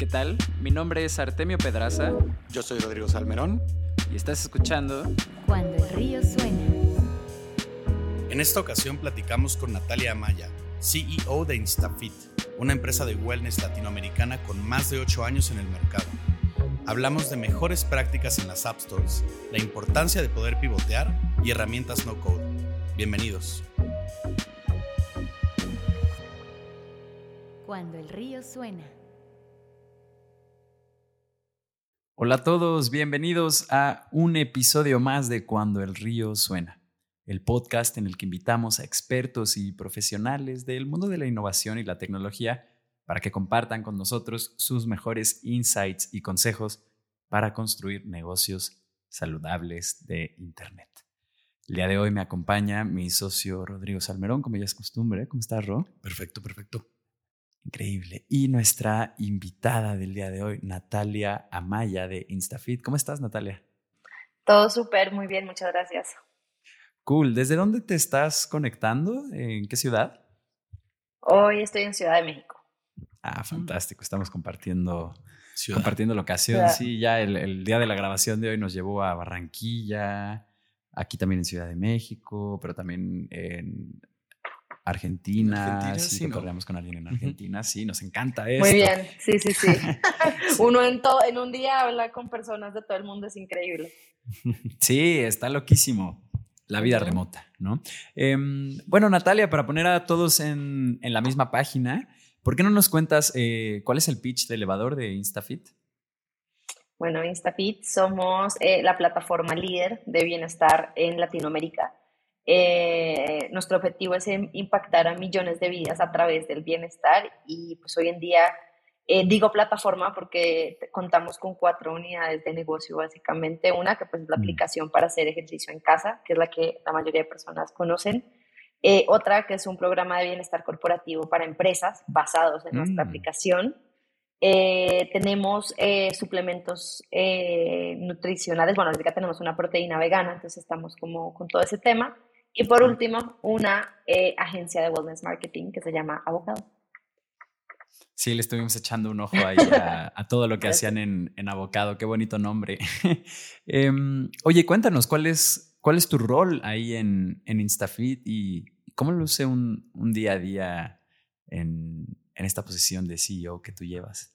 ¿Qué tal? Mi nombre es Artemio Pedraza. Yo soy Rodrigo Salmerón. Y estás escuchando Cuando el río suena. En esta ocasión platicamos con Natalia Amaya, CEO de InstaFit, una empresa de wellness latinoamericana con más de 8 años en el mercado. Hablamos de mejores prácticas en las App Stores, la importancia de poder pivotear y herramientas no code. Bienvenidos. Cuando el río suena. Hola a todos, bienvenidos a un episodio más de Cuando el río suena, el podcast en el que invitamos a expertos y profesionales del mundo de la innovación y la tecnología para que compartan con nosotros sus mejores insights y consejos para construir negocios saludables de Internet. El día de hoy me acompaña mi socio Rodrigo Salmerón, como ya es costumbre. ¿Cómo estás, Ro? Perfecto, perfecto. Increíble. Y nuestra invitada del día de hoy, Natalia Amaya de InstaFit. ¿Cómo estás, Natalia? Todo súper, muy bien, muchas gracias. Cool. ¿Desde dónde te estás conectando? ¿En qué ciudad? Hoy estoy en Ciudad de México. Ah, fantástico. Estamos compartiendo, compartiendo locación. Sí, ya el, el día de la grabación de hoy nos llevó a Barranquilla, aquí también en Ciudad de México, pero también en Argentina, Argentina, sí, con alguien en Argentina, sí, nos encanta esto. Muy bien, sí, sí, sí. Uno en, todo, en un día habla con personas de todo el mundo, es increíble. Sí, está loquísimo. La vida remota, ¿no? Em, bueno, Natalia, para poner a todos en, en la misma página, ¿por qué no nos cuentas eh, cuál es el pitch de elevador de InstaFit? Bueno, InstaFit somos eh, la plataforma líder de bienestar en Latinoamérica. Eh, nuestro objetivo es em- impactar a millones de vidas a través del bienestar y pues hoy en día eh, digo plataforma porque contamos con cuatro unidades de negocio básicamente. Una que pues es la Mm. aplicación para hacer ejercicio en casa, que es la que la mayoría de personas conocen. Eh, otra que es un programa de bienestar corporativo para empresas basados en nuestra Mm. aplicación. Eh, tenemos eh, suplementos eh, nutricionales. Bueno, ahorita tenemos una proteína vegana, entonces estamos como con todo ese tema. Y por último, una eh, agencia de wellness marketing que se llama Avocado. Sí, le estuvimos echando un ojo ahí a, a todo lo que hacían en, en Avocado. Qué bonito nombre. Em, oye, cuéntanos, ¿cuál es, ¿cuál es tu rol ahí en, en InstaFit y cómo luce un, un día a día en, en esta posición de CEO que tú llevas?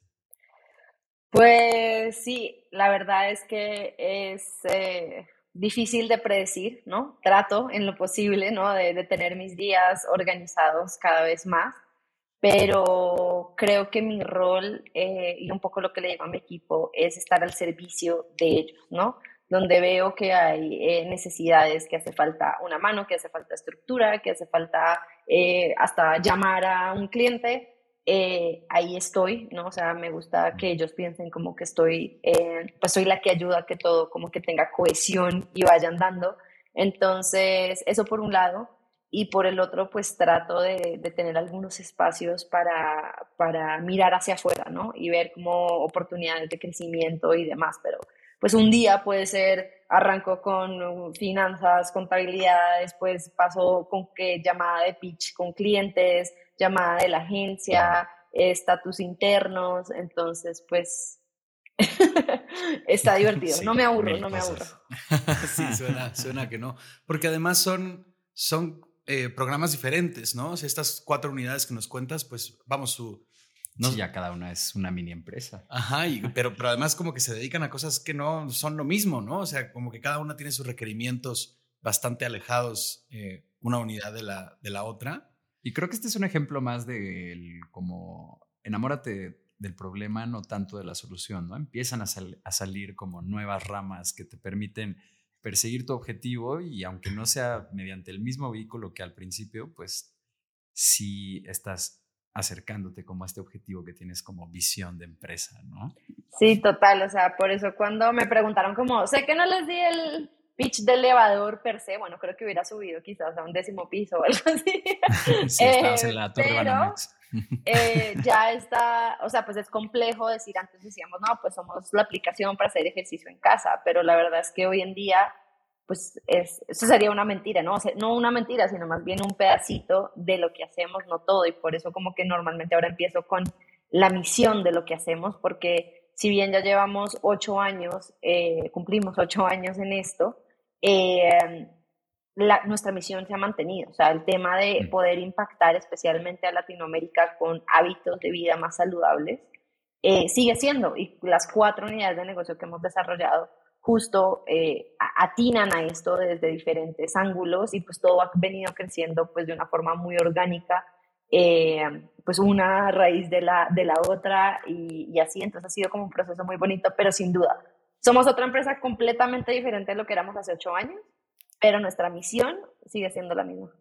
Pues sí, la verdad es que es eh, difícil de predecir, ¿no? Trato en lo posible, ¿no? De, de tener mis días organizados cada vez más, pero creo que mi rol eh, y un poco lo que le digo a mi equipo es estar al servicio de ellos, ¿no? Donde veo que hay eh, necesidades, que hace falta una mano, que hace falta estructura, que hace falta eh, hasta llamar a un cliente, eh, ahí estoy, ¿no? O sea, me gusta que ellos piensen como que estoy, eh, pues soy la que ayuda a que todo como que tenga cohesión y vayan dando. Entonces, eso por un lado. Y por el otro, pues trato de, de tener algunos espacios para, para mirar hacia afuera, ¿no? Y ver como oportunidades de crecimiento y demás. Pero pues un día puede ser, arranco con finanzas, contabilidad, después paso con que llamada de pitch con clientes, llamada de la agencia, estatus internos, entonces pues está divertido, Sí, no me aburro, no me aburro. sí, suena, suena que no. Porque además son, son eh, programas diferentes, ¿no? O sea, estas cuatro unidades que nos cuentas, pues vamos, su... no- Sí, ya cada una es una mini empresa. Ajá, y- pero, pero además como que se dedican a cosas que no son lo mismo, ¿no? O sea, como que cada una tiene sus requerimientos bastante alejados eh, una unidad de la, de la otra. Y creo que este es un ejemplo más del como enamórate del problema, no tanto de la solución, ¿no? Empiezan a, sal- a salir como nuevas ramas que te permiten perseguir tu objetivo y aunque no sea mediante el mismo vehículo que al principio, pues sí estás acercándote como a este objetivo que tienes como visión de empresa, ¿no? Sí, total, o sea, por eso cuando me preguntaron como, sé que no les di el pitch de elevador per se, bueno, creo que hubiera subido quizás a un décimo piso o algo así. sí, Eh, en la Torre pero- eh, ya está, o sea, pues es complejo decir, antes decíamos, no, pues somos la aplicación para hacer ejercicio en casa, pero la verdad es que hoy en día, pues es, eso sería una mentira, ¿no? O sea, no una mentira, sino más bien un pedacito de lo que hacemos, no todo, y por eso como que normalmente ahora empiezo con la misión de lo que hacemos, porque si bien ya llevamos ocho años, eh, cumplimos ocho años en esto, eh, nuestra misión se ha mantenido. O sea, el tema de mm. poder impactar especialmente a Latinoamérica con hábitos de vida más saludables eh, sigue siendo. Y las cuatro unidades de negocio que hemos desarrollado justo eh, atinan a esto desde diferentes ángulos y pues todo ha venido creciendo pues de una forma muy orgánica, eh, pues una raíz de la, de la otra y, y así. Entonces ha sido como un proceso muy bonito, pero sin duda. Somos otra empresa completamente diferente de lo que éramos hace ocho años pero nuestra misión sigue siendo la misma.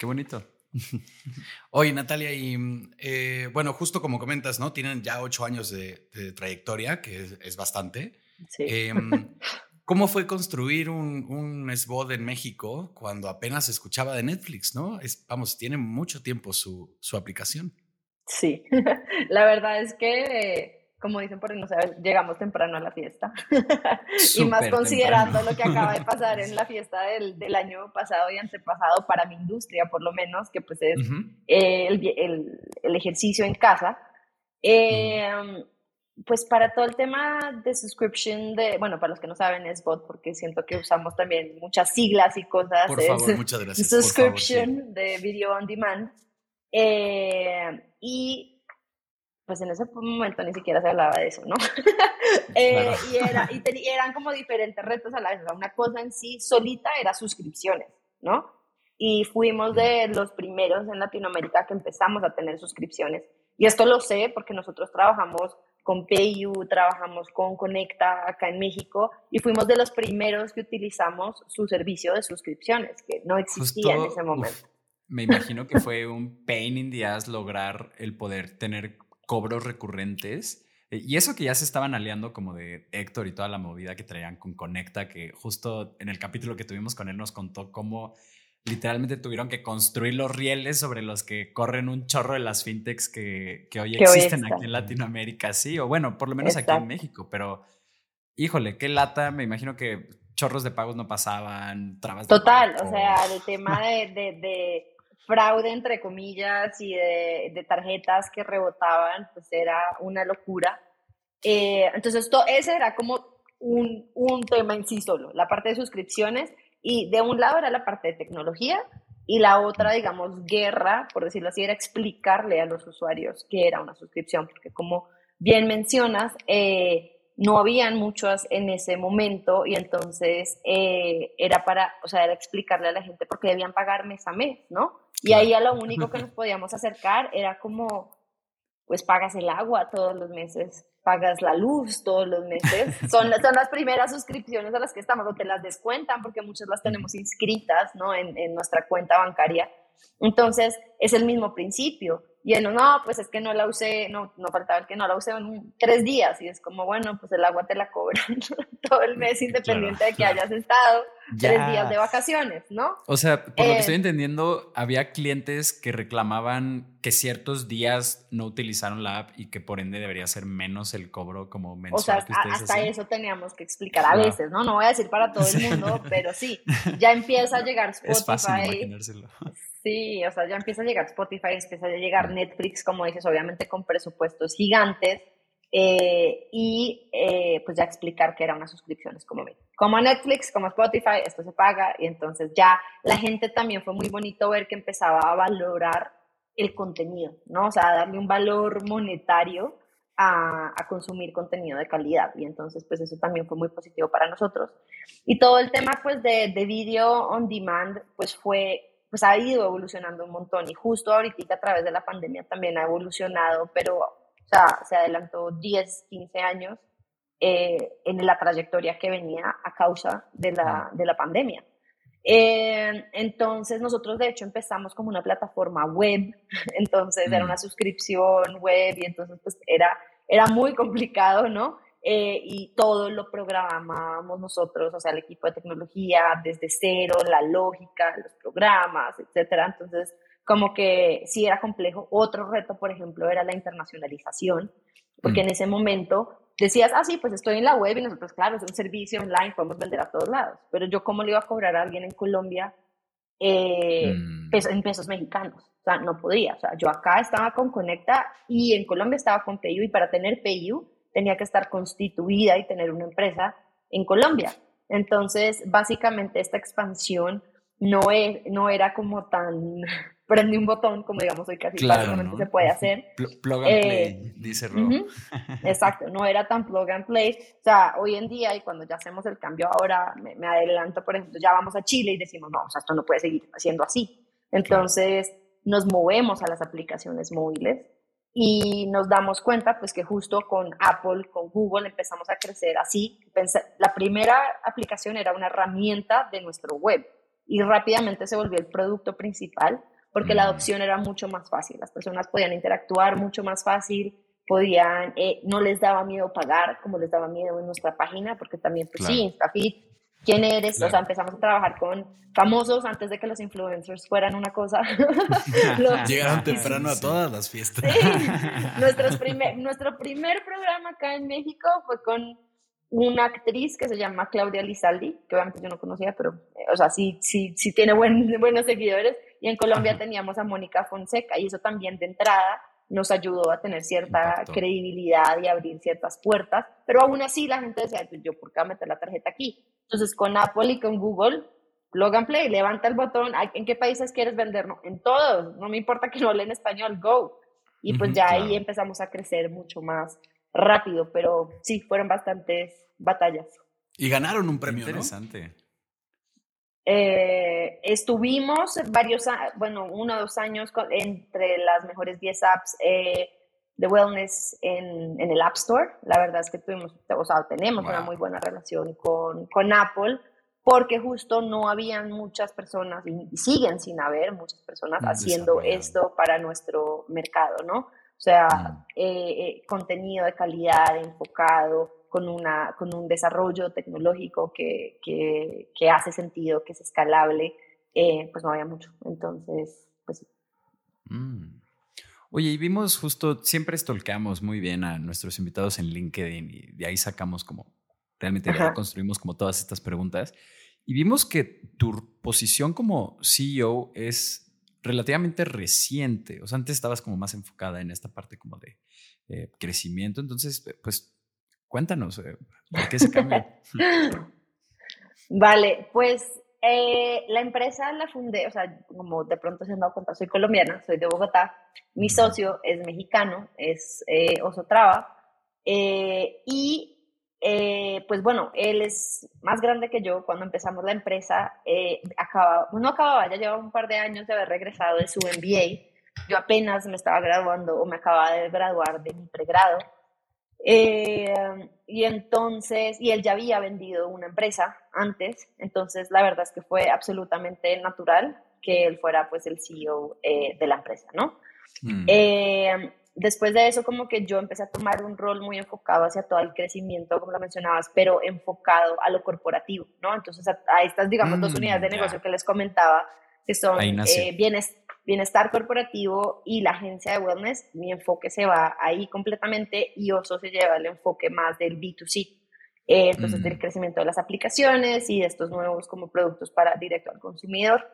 Qué bonito. Oye, Natalia, y eh, bueno, justo como comentas, ¿no? Tienen ya ocho años de, trayectoria, que es, bastante. Sí. Em, ¿Cómo fue construir un, un SBOD en México cuando apenas se escuchaba de Netflix, no? Es, vamos, tiene mucho tiempo su, su aplicación. Sí, la verdad es que como dicen por ahí, no sabes, llegamos temprano a la fiesta. y más considerando lo que acaba de pasar en la fiesta del, del, año pasado y antepasado para mi industria, por lo menos, que pues es el, el, el, ejercicio en casa. Eh, pues para todo el tema de subscription, de, bueno, para los que no saben es bot, porque siento que usamos también muchas siglas y cosas. Por favor, muchas gracias. Subscription de video on demand. Eh, y pues en ese momento ni siquiera se hablaba de eso, ¿no? Eh, y, era, y, eran como diferentes retos a la vez. Una cosa en sí solita era suscripciones, ¿no? Y fuimos de los primeros en Latinoamérica que empezamos a tener suscripciones. Y esto lo sé porque nosotros trabajamos con PayU, trabajamos con Conecta acá en México y fuimos de los primeros que utilizamos su servicio de suscripciones, que no existía en ese momento. me imagino que fue un pain in the ass lograr el poder tener cobros recurrentes. Eh, y eso que ya se estaban aliando como de Héctor y toda la movida que traían con Conecta, que justo en el capítulo que tuvimos con él nos contó cómo literalmente tuvieron que construir los rieles sobre los que corren un chorro de las fintechs que, que hoy existen aquí en Latinoamérica, sí, o bueno, por lo menos aquí en México, pero híjole, qué lata, me imagino que chorros de pagos no pasaban, trabas Total, o sea, el tema de, de fraude, entre comillas, y de, tarjetas que rebotaban, pues era una locura. Eh, entonces, esto, ese era como un, un tema en sí solo, la parte de suscripciones, y de un lado era la parte de tecnología, y la otra, digamos, guerra, por decirlo así, era explicarle a los usuarios qué era una suscripción, porque como bien mencionas, eh, no habían muchas en ese momento y entonces eh, era para, o sea, era explicarle a la gente por qué debían pagar mes a mes, ¿no? Y ahí a lo único que nos podíamos acercar era como, pues pagas el agua todos los meses, pagas la luz todos los meses. Son, son las primeras suscripciones a las que estamos, o te las descuentan porque muchas las tenemos inscritas, ¿no? En, en nuestra cuenta bancaria. Entonces, es el mismo principio. Y él, no, pues es que no la usé, no, no faltaba el que no la usé en tres días. Y es como, bueno, pues el agua te la cobran todo el mes, independiente de que hayas estado tres días de vacaciones, ¿no? O sea, por lo que estoy eh, entendiendo, había clientes que reclamaban que ciertos días no utilizaron la app y que por ende debería ser menos el cobro como mensual. O sea, hasta eso teníamos que explicar a veces, ¿no? No voy a decir para todo el mundo, pero sí, ya empieza a llegar Spotify. Es fácil imaginárselo. Sí, o sea, ya empieza a llegar Spotify, empieza a llegar Netflix, como dices, obviamente con presupuestos gigantes, eh, y eh, pues ya explicar que era una suscripción, es como, como Netflix, como Spotify, esto se paga, y entonces ya la gente también fue muy bonito ver que empezaba a valorar el contenido, ¿no? O sea, darle un valor monetario a, a, consumir contenido de calidad. Y entonces, pues eso también fue muy positivo para nosotros. Y todo el tema, pues, de, de video on demand, pues fue pues ha ido evolucionando un montón y justo ahorita a través de la pandemia también ha evolucionado, pero o sea, se adelantó 10, 15 años eh, en la trayectoria que venía a causa de la, de la pandemia. Eh, entonces nosotros de hecho empezamos como una plataforma web, entonces era mm. una suscripción web y entonces pues era, era muy complicado, ¿no? Eh, y todo lo programábamos nosotros, o sea, el equipo de tecnología desde cero, la lógica, los programas, etcétera. Entonces, como que sí era complejo. Otro reto, por ejemplo, era la internacionalización, porque mm. en ese momento decías, ah, sí, pues estoy en la web y nosotros, claro, es un servicio online, podemos vender a todos lados, pero yo cómo le iba a cobrar a alguien en Colombia eh, mm. en pesos mexicanos. O sea, no podía. O sea, yo acá estaba con Conecta y en Colombia estaba con PayU y para tener PayU tenía que estar constituida y tener una empresa en Colombia. Entonces, básicamente esta expansión no, es, no era como tan prende un botón, como digamos hoy casi claro, se puede hacer. Plug and play, eh, dice Rob. exacto, no era tan plug and play. O sea, hoy en día, y cuando ya hacemos el cambio ahora, me, adelanto, por ejemplo, ya vamos a Chile y decimos, no, o sea, esto no puede seguir siendo así. Entonces, nos movemos a las aplicaciones móviles y nos damos cuenta pues que justo con Apple, con Google empezamos a crecer así. La primera aplicación era una herramienta de nuestro web y rápidamente se volvió el producto principal porque la adopción era mucho más fácil. Las personas podían interactuar mucho más fácil, podían, eh, no les daba miedo pagar como les daba miedo en nuestra página, porque también, pues sí, InstaFit, ¿quién eres? O sea, empezamos a trabajar con famosos antes de que los influencers fueran una cosa. Llegaron temprano a todas las fiestas. primer, nuestro primer programa acá en México fue con una actriz que se llama Claudia Lizaldi, que obviamente yo no conocía, pero, eh, o sea, sí, sí, sí tiene buen, buenos seguidores. Y en Colombia teníamos a Mónica Fonseca y eso también de entrada nos ayudó a tener cierta credibilidad y abrir ciertas puertas, pero aún así la gente decía, pues, yo por qué voy a meter la tarjeta aquí. Entonces con Apple y con Google, plug and play, levanta el botón, ¿en qué países quieres vender? No, en todos, no me importa que no hablen español, go. Y pues ya ahí empezamos a crecer mucho más rápido, pero sí, fueron bastantes batallas. Y ganaron un premio, Interesante. Eh, estuvimos varios, bueno, uno o dos años entre las mejores 10 apps eh, de wellness en, en, el App Store. La verdad es que tuvimos, o sea, tenemos una muy buena relación con, con, Apple porque justo no habían muchas personas y siguen sin haber muchas personas haciendo esto para nuestro mercado, ¿no? O sea, mm. eh, contenido de calidad, enfocado, con, una, con un desarrollo tecnológico que, que, hace sentido, que es escalable, eh, pues no había mucho. Entonces, pues sí. Mm. Oye, y vimos justo, siempre estolqueamos muy bien a nuestros invitados en LinkedIn y de ahí sacamos como, realmente construimos como todas estas preguntas. Y vimos que tu posición como CEO es relativamente reciente. O sea, antes estabas como más enfocada en esta parte como de eh, crecimiento. Entonces, pues Cuéntanos, eh, ¿por qué se cambia? vale, pues eh, la empresa la fundé, o sea, como de pronto se han dado cuenta, soy colombiana, soy de Bogotá, mi socio es mexicano, es eh, Osotrava, eh, y pues bueno, él es más grande que yo. Cuando empezamos la empresa, acaba, no acababa, ya llevaba un par de años de haber regresado de su MBA. Yo apenas me estaba graduando o me acababa de graduar de mi pregrado. Eh, y entonces, y él ya había vendido una empresa antes, entonces la verdad es que fue absolutamente natural que él fuera pues el CEO eh, de la empresa, ¿no? Mm. Eh, después de eso como que yo empecé a tomar un rol muy enfocado hacia todo el crecimiento, como lo mencionabas, pero enfocado a lo corporativo, ¿no? Entonces a, estas, digamos, dos mm, unidades de negocio que les comentaba, que son bienes, bienestar corporativo y la agencia de wellness, mi enfoque se va ahí completamente y Oso se lleva el enfoque más del B2C. Eh, entonces, del mm. crecimiento de las aplicaciones y de estos nuevos como productos para directo al consumidor.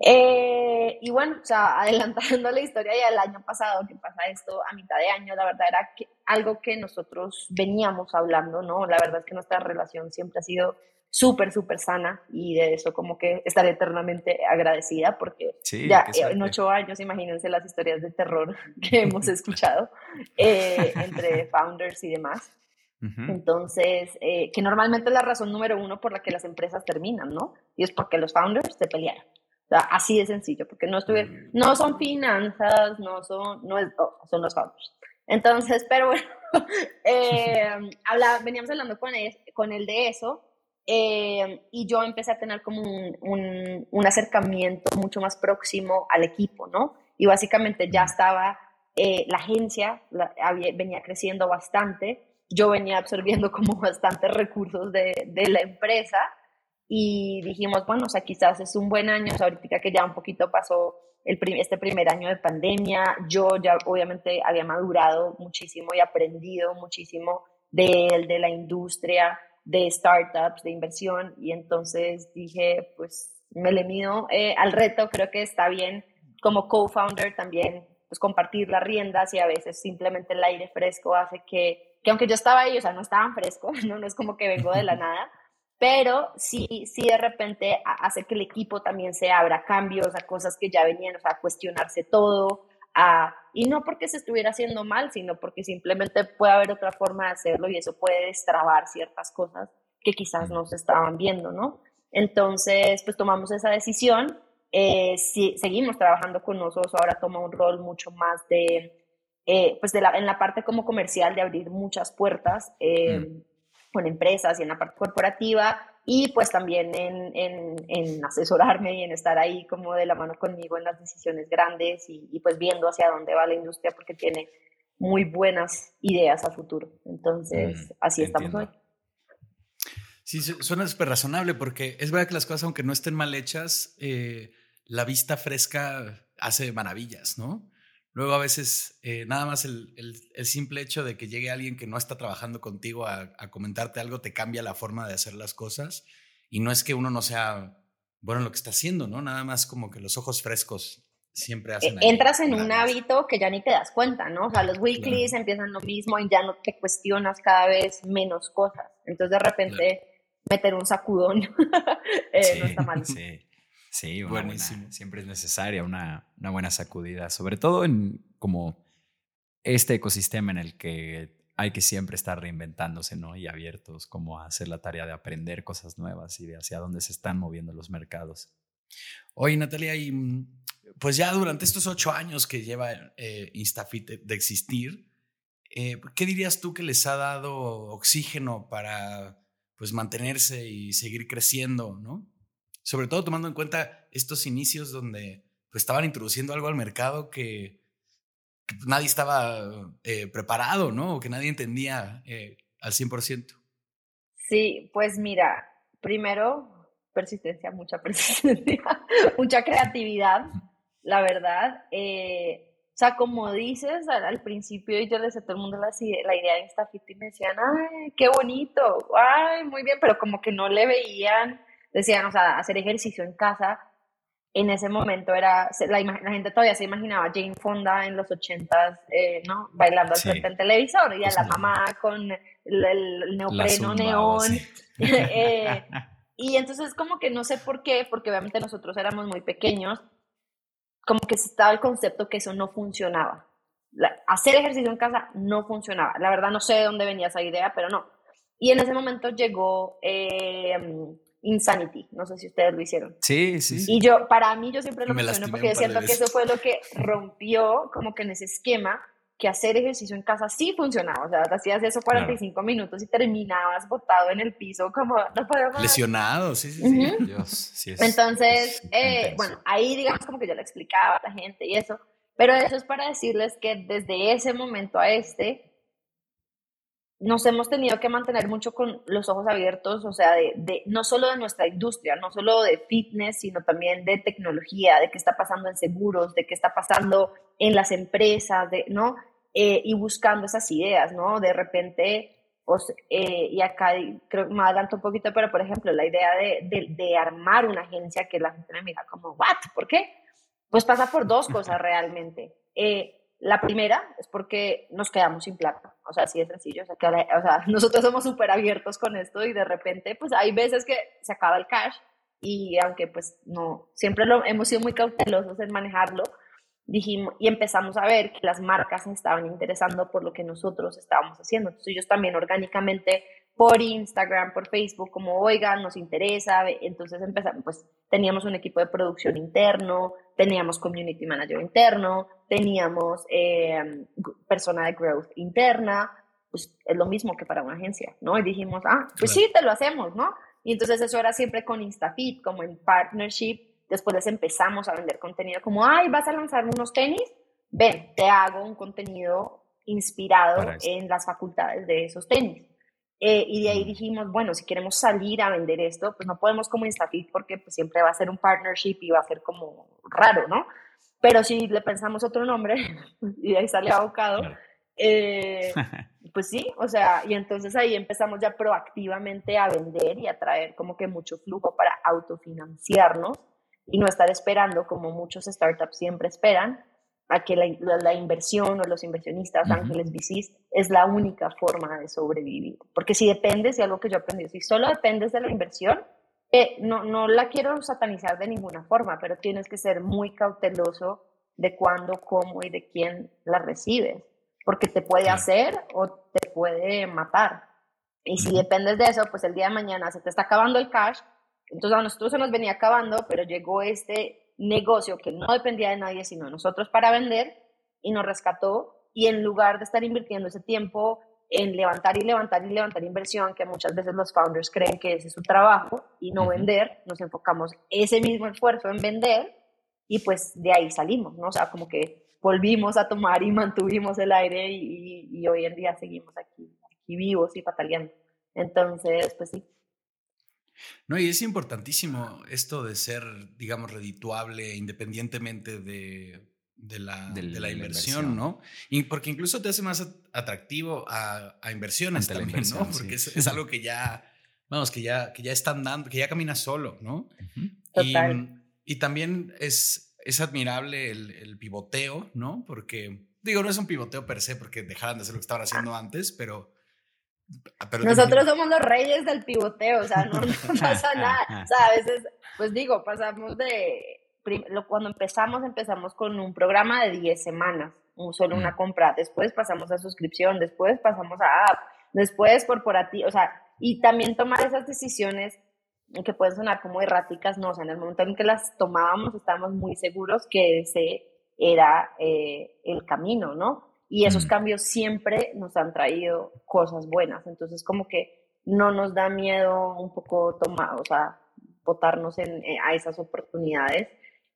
Eh, y bueno, o sea, adelantando la historia ya el año pasado, que pasa esto a mitad de año, la verdad era que algo que nosotros veníamos hablando, ¿no? La verdad es que nuestra relación siempre ha sido súper, súper sana y de eso como que estaré eternamente agradecida porque ya en ocho años, imagínense las historias de terror que hemos escuchado eh, entre founders y demás. Entonces, eh, que normalmente es la razón número uno por la que las empresas terminan, ¿no? Y es porque los founders se pelearon. O sea, así de sencillo, porque no estuve, mm. no son finanzas, no son, no es, oh, son los founders. Entonces, pero bueno, eh, habla, veníamos hablando con él, con él de eso eh, y yo empecé a tener como un, un, acercamiento mucho más próximo al equipo, ¿no? Y básicamente ya estaba, eh, la agencia venía creciendo bastante, yo venía absorbiendo como bastantes recursos de, de, la empresa y dijimos, bueno, o sea, quizás es un buen año, o sea, ahorita que ya un poquito pasó el este primer año de pandemia, yo ya obviamente había madurado muchísimo y aprendido muchísimo de, de la industria, de startups, de inversión, y entonces dije, pues me le mido eh, al reto, creo que está bien como co-founder también pues compartir las riendas y a veces simplemente el aire fresco hace que, que aunque yo estaba ahí, o sea, no estaban frescos, ¿no? no es como que vengo de la nada, pero sí, sí de repente hace que el equipo también se abra a cambios, a cosas que ya venían, o sea, a cuestionarse todo, a, y no porque se estuviera haciendo mal, sino porque simplemente puede haber otra forma de hacerlo y eso puede destrabar ciertas cosas que quizás no se estaban viendo, ¿no? Entonces, pues tomamos esa decisión eh, si, seguimos trabajando con nosotros, ahora toma un rol mucho más de, eh, pues de la, en la parte como comercial de abrir muchas puertas eh, mm. con empresas y en la parte corporativa y pues también en, en, en, asesorarme y en estar ahí como de la mano conmigo en las decisiones grandes y, y pues viendo hacia dónde va la industria porque tiene muy buenas ideas a futuro. Entonces, mm, así estamos hoy. Sí, suena súper razonable porque es verdad que las cosas, aunque no estén mal hechas, eh, la vista fresca hace maravillas, ¿no? Luego a veces eh, nada más el, el, simple hecho de que llegue alguien que no está trabajando contigo a, a, comentarte algo te cambia la forma de hacer las cosas y no es que uno no sea bueno en lo que está haciendo, ¿no? Nada más como que los ojos frescos siempre hacen... E, entras en un hábito que ya ni te das cuenta, ¿no? O sea, los weeklies empiezan lo mismo y ya no te cuestionas cada vez menos cosas. Entonces de repente meter un sacudón eh, no está mal. Sí. Sí, siempre es necesaria una, una, buena sacudida, sobre todo en como este ecosistema en el que hay que siempre estar reinventándose, ¿no? Y abiertos como a hacer la tarea de aprender cosas nuevas y de hacia dónde se están moviendo los mercados. Oye, Natalia, y mm, pues ya durante estos ocho años que lleva eh, Instafit de, existir, eh, ¿qué dirías tú que les ha dado oxígeno para pues mantenerse y seguir creciendo, ¿no? Sobre todo tomando en cuenta estos inicios donde pues, estaban introduciendo algo al mercado que, nadie estaba eh, preparado, ¿no? O que nadie entendía eh, al 100%. Sí, pues mira, primero, persistencia, mucha persistencia, mucha creatividad, la verdad. Eh, o sea, como dices, al, principio yo les a todo el mundo la, la idea de Instafit y me decían, ay, qué bonito, ay, muy bien, pero como que no le veían decían, o sea, hacer ejercicio en casa, en ese momento era, la, la gente todavía se imaginaba Jane Fonda en los ochentas, eh, ¿no? Bailando al frente del televisor y a la mamá con el, neopreno neón. Eh, y entonces como que no sé por qué, porque obviamente nosotros éramos muy pequeños, como que estaba el concepto que eso no funcionaba. hacer ejercicio en casa no funcionaba. La verdad no sé de dónde venía esa idea, pero no. Y en ese momento llegó eh, Insanity. No sé si ustedes lo hicieron. Sí, sí. Y yo, para mí, yo siempre lo menciono porque yo siento que eso fue lo que rompió como que en ese esquema que hacer ejercicio en casa sí funcionaba. O sea, hacías eso 45 minutos y terminabas botado en el piso como no puedo Lesionado, sí, sí, sí. Dios, sí Entonces, eh, bueno, ahí digamos como que yo le explicaba a la gente y eso. Pero eso es para decirles que desde ese momento a este, nos hemos tenido que mantener mucho con los ojos abiertos, o sea, de, no solo de nuestra industria, no solo de fitness, sino también de tecnología, de qué está pasando en seguros, de qué está pasando en las empresas, de, ¿no? Eh, y buscando esas ideas, ¿no? De repente, pues, eh, y acá creo que me adelanto un poquito, pero por ejemplo, la idea de, de, armar una agencia que la gente me mira como, ¿what? ¿Por qué? Pues pasa por dos cosas realmente. Eh, la primera es porque nos quedamos sin plata, o sea, así de sencillo, o sea, que, o sea nosotros somos súper abiertos con esto y de repente, pues hay veces que se acaba el cash y aunque pues no, siempre lo, hemos sido muy cautelosos en manejarlo, dijimos, y empezamos a ver que las marcas se estaban interesando por lo que nosotros estábamos haciendo, entonces ellos también orgánicamente por Instagram, por Facebook, como, oigan, nos interesa. Entonces empezamos, pues teníamos un equipo de producción interno, teníamos community manager interno, teníamos eh, persona de growth interna, pues es lo mismo que para una agencia, ¿no? Y dijimos, ah, pues sí, te lo hacemos, ¿no? Y entonces eso era siempre con InstaFit, como en partnership. Después les empezamos a vender contenido como, ay, vas a lanzar unos tenis, ven, te hago un contenido inspirado en las facultades de esos tenis. Eh, y de ahí dijimos, bueno, si queremos salir a vender esto, pues no podemos como Instafit porque pues, siempre va a ser un partnership y va a ser como raro, ¿no? Pero si le pensamos otro nombre, y ahí sale abocado, eh, pues sí, o sea, y entonces ahí empezamos ya proactivamente a vender y a traer como que mucho flujo para autofinanciarnos y no estar esperando, como muchos startups siempre esperan, a que la, inversión o los inversionistas, ángeles VCs, es la única forma de sobrevivir. Porque si dependes de algo que yo aprendí, si solo dependes de la inversión, eh, no, no la quiero satanizar de ninguna forma, pero tienes que ser muy cauteloso de cuándo, cómo y de quién la recibes, porque te puede hacer o te puede matar. Y si dependes de eso, pues el día de mañana se te está acabando el cash, entonces a nosotros se nos venía acabando, pero llegó este negocio que no dependía de nadie sino de nosotros para vender y nos rescató y en lugar de estar invirtiendo ese tiempo en levantar y levantar y levantar inversión, que muchas veces los founders creen que ese es su trabajo y no vender, nos enfocamos ese mismo esfuerzo en vender y pues de ahí salimos, ¿no? O sea, como que volvimos a tomar y mantuvimos el aire y, y hoy en día seguimos aquí, aquí vivos y pataleando. Entonces, pues sí, no, y es importantísimo esto de ser, digamos, redituable independientemente de, la, de, la, inversión, ¿no? Y porque incluso te hace más atractivo a, inversiones también, ¿no? Porque es, algo que ya, vamos, que ya, que ya están dando, que ya camina solo, ¿no? Y, también es, es admirable el, pivoteo, ¿no? Porque, digo, no es un pivoteo per se, porque dejaran de hacer lo que estaban haciendo antes, pero Ah, Nosotros somos los reyes del pivoteo, o sea, no, pasa nada. O sea, a veces, pues digo, pasamos de, cuando empezamos, empezamos con un programa de 10 semanas, solo una mm. compra, después pasamos a suscripción, después pasamos a app, después corporativo, o sea, y también tomar esas decisiones que pueden sonar como erráticas, no, o sea, en el momento en que las tomábamos estábamos muy seguros que ese era eh, el camino, ¿no? Y esos mm. cambios siempre nos han traído cosas buenas. Entonces, como que no nos da miedo un poco tomar, o sea, botarnos en, eh, a esas oportunidades.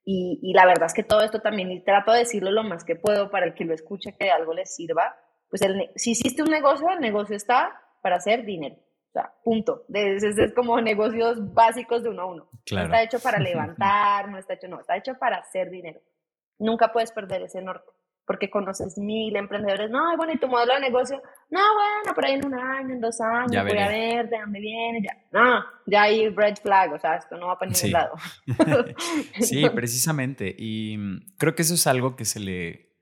Y, y, la verdad es que todo esto también, y trato de decirlo lo más que puedo para el que lo escuche, que algo les sirva. Pues el, si hiciste un negocio, el negocio está para hacer dinero. O sea, punto. Es, es, como negocios básicos de uno a uno. No está hecho para levantar, no está hecho, no, está hecho para hacer dinero. Nunca puedes perder ese norte porque conoces mil emprendedores, no, bueno, ¿y tu modelo de negocio? No, bueno, por ahí en un año, en dos años, voy a ver de dónde viene, ya. No, ya hay red flag, o sea, esto no va para ningún lado. sí, precisamente, y mm, creo que eso es algo que se le,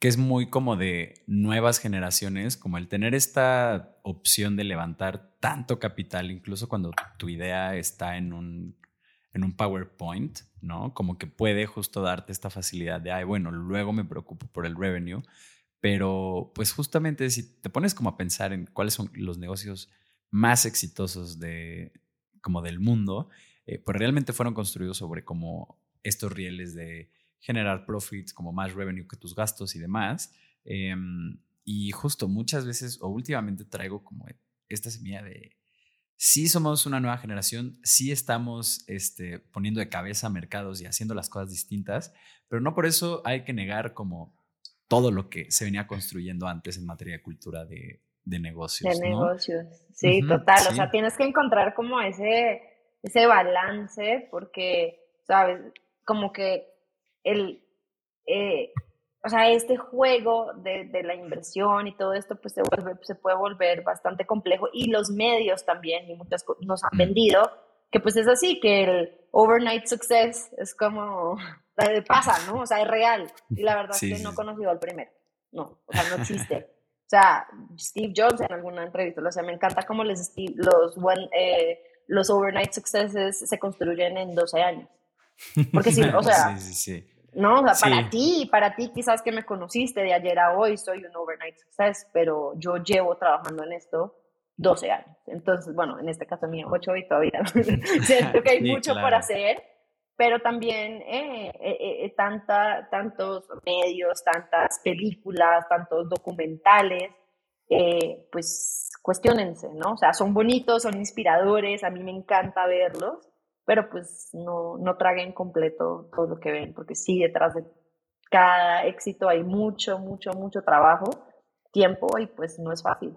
que es muy como de nuevas generaciones, como el tener esta opción de levantar tanto capital, incluso cuando tu idea está en un en un PowerPoint, ¿no? Como que puede justo darte esta facilidad de, ay, bueno, luego me preocupo por el revenue, pero pues justamente si te pones como a pensar en cuáles son los negocios más exitosos de, como del mundo, eh, pues realmente fueron construidos sobre como estos rieles de generar profits, como más revenue que tus gastos y demás. Em, y justo muchas veces o últimamente traigo como esta semilla de sí somos una nueva generación, sí estamos este, poniendo de cabeza mercados y haciendo las cosas distintas, pero no por eso hay que negar como todo lo que se venía construyendo antes en materia de cultura de, negocios. De negocios, sí, total. O sea, tienes que encontrar como ese, ese balance porque, ¿sabes? Como que el... Eh, o sea, este juego de, de, la inversión y todo esto, pues se, vuelve, se puede volver bastante complejo. Y los medios también, y muchas nos han mm. vendido, que pues es así, que el overnight success es como, pasa, ¿no? O sea, es real. Y la verdad es que no he conocido al primero. No, o sea, no existe. O sea, Steve Jobs en alguna entrevista, o sea, me encanta cómo les los, eh, los overnight successes se construyen en 12 años. Porque sí, o sea, sí, sí, sí. ¿No? O sea, para ti, para ti quizás que me conociste de ayer a hoy, soy un overnight success, pero yo llevo trabajando en esto 12 años. Entonces, bueno, en este caso mío, 8 y todavía. Siento que hay mucho por hacer, pero también eh, eh, eh, tanta, tantos medios, tantas películas, tantos documentales, pues cuestionense, ¿no? O sea, son bonitos, son inspiradores, a mí me encanta verlos, pero pues no, no traguen completo todo lo que ven, porque sí, detrás de cada éxito hay mucho, mucho, mucho trabajo, tiempo y pues no es fácil.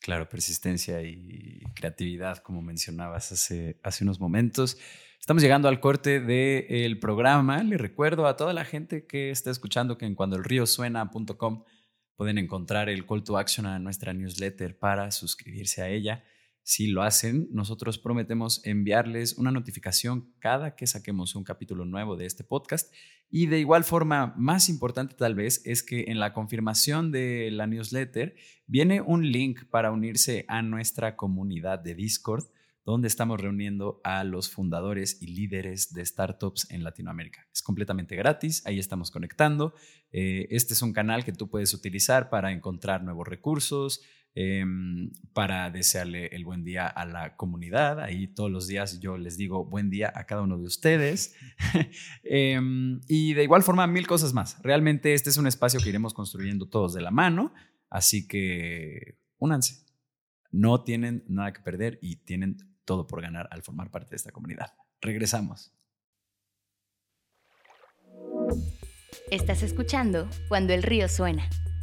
Claro, persistencia y creatividad, como mencionabas hace, hace unos momentos. Estamos llegando al corte del programa. Le recuerdo a toda la gente que está escuchando que en cuandoelriosuena.com Pueden encontrar el call to action a nuestra newsletter para suscribirse a ella. Si lo hacen, nosotros prometemos enviarles una notificación cada que saquemos un capítulo nuevo de este podcast. Y de igual forma, más importante tal vez, es que en la confirmación de la newsletter viene un link para unirse a nuestra comunidad de Discord donde estamos reuniendo a los fundadores y líderes de startups en Latinoamérica. Es completamente gratis, ahí estamos conectando. Eh, este es un canal que tú puedes utilizar para encontrar nuevos recursos, em, para desearle el buen día a la comunidad. Ahí todos los días yo les digo buen día a cada uno de ustedes. Em, y de igual forma, mil cosas más. Realmente este es un espacio que iremos construyendo todos de la mano, así que únanse. No tienen nada que perder y tienen todo por ganar al formar parte de esta comunidad. Regresamos. Estás escuchando Cuando el río suena,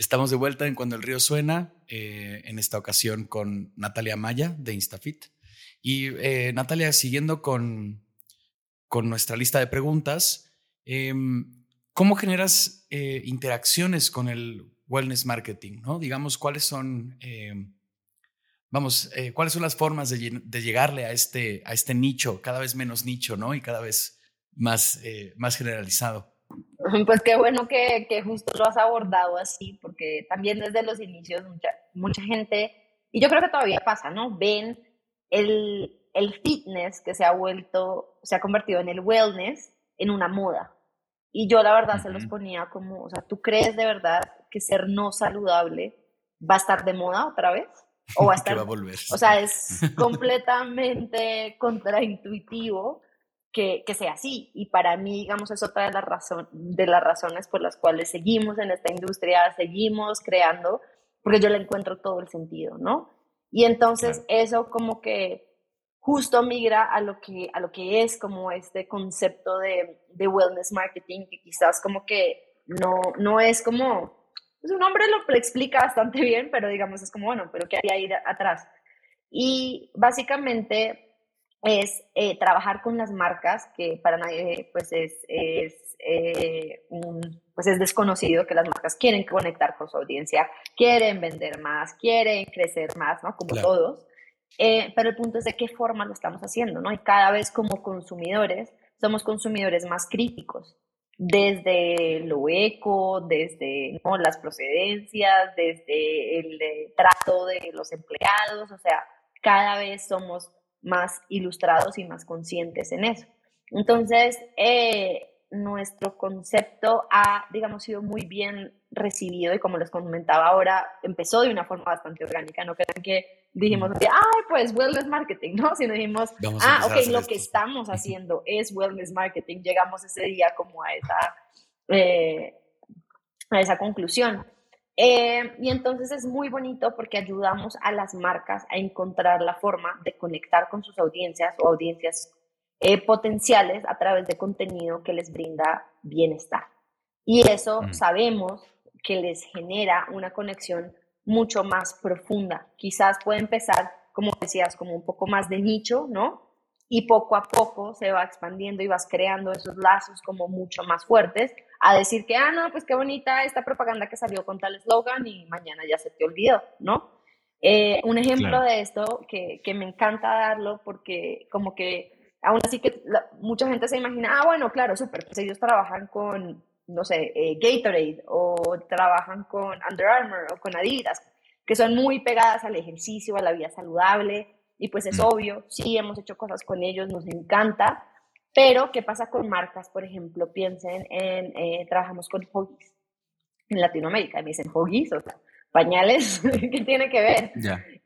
Estamos de vuelta en Cuando el Río Suena, eh, en esta ocasión con Natalia Maya de Instafit. Y eh, Natalia, siguiendo con, con nuestra lista de preguntas, em, ¿cómo generas eh, interacciones con el wellness marketing, ¿no? Digamos, ¿cuáles son, eh, vamos, cuáles son las formas de, llegarle a este, a este nicho, cada vez menos nicho, ¿no? Y cada vez más, más generalizado. Pues qué bueno que, que, justo lo has abordado así, porque también desde los inicios mucha, mucha gente, y yo creo que todavía pasa, ¿no? Ven el, el fitness que se ha vuelto, se ha convertido en el wellness en una moda. Y yo la verdad se los ponía como, o sea, ¿tú crees de verdad que ser no saludable va a estar de moda otra vez? O va a estar... va a volver. O sea, es completamente contraintuitivo que, que, sea así. Y para mí, digamos, es otra de las, razón, de las razones por las cuales seguimos en esta industria, seguimos creando, porque yo le encuentro todo el sentido, ¿no? Y entonces eso como que justo migra a lo que, a lo que es como este concepto de, de wellness marketing, que quizás como que no, no es como, pues un hombre lo explica bastante bien, pero digamos es como, bueno, pero ¿qué hay ahí atrás? Y básicamente es eh, trabajar con las marcas, que para nadie pues es, es eh, pues es desconocido que las marcas quieren conectar con su audiencia, quieren vender más, quieren crecer más, ¿no? Como todos. Eh, pero el punto es de qué forma lo estamos haciendo, ¿no? Y cada vez como consumidores somos consumidores más críticos, desde lo eco, desde ¿no? las procedencias, desde el trato de los empleados, o sea, cada vez somos más ilustrados y más conscientes en eso. Entonces, eh, nuestro concepto ha, digamos, sido muy bien recibido y como les comentaba ahora, empezó de una forma bastante orgánica, no crean que dijimos, ay, pues wellness marketing, ¿no? Sino dijimos, ah, ok, lo que estamos haciendo es wellness marketing, llegamos ese día como a esa, eh, a esa conclusión. Eh, y entonces es muy bonito porque ayudamos a las marcas a encontrar la forma de conectar con sus audiencias o audiencias eh, potenciales a través de contenido que les brinda bienestar. Y eso mm. sabemos que les genera una conexión mucho más profunda. Quizás puede empezar, como decías, como un poco más de nicho, ¿no? Y poco a poco se va expandiendo y vas creando esos lazos como mucho más fuertes a decir que, ah, no, pues qué bonita esta propaganda que salió con tal eslogan y mañana ya se te olvidó, ¿no? Eh, un ejemplo de esto que, que, me encanta darlo porque como que aún así que mucha gente se imagina, ah, bueno, claro, súper, pues ellos trabajan con, no sé, eh, Gatorade o trabajan con Under Armour o con Adidas, que son muy pegadas al ejercicio, a la vida saludable, y pues es mm. obvio, sí, hemos hecho cosas con ellos, nos encanta, pero ¿qué pasa con marcas? Por ejemplo, piensen en, eh, trabajamos con Hoggies en Latinoamérica, me dicen Hoggies, o sea, pañales, ¿qué tiene que ver?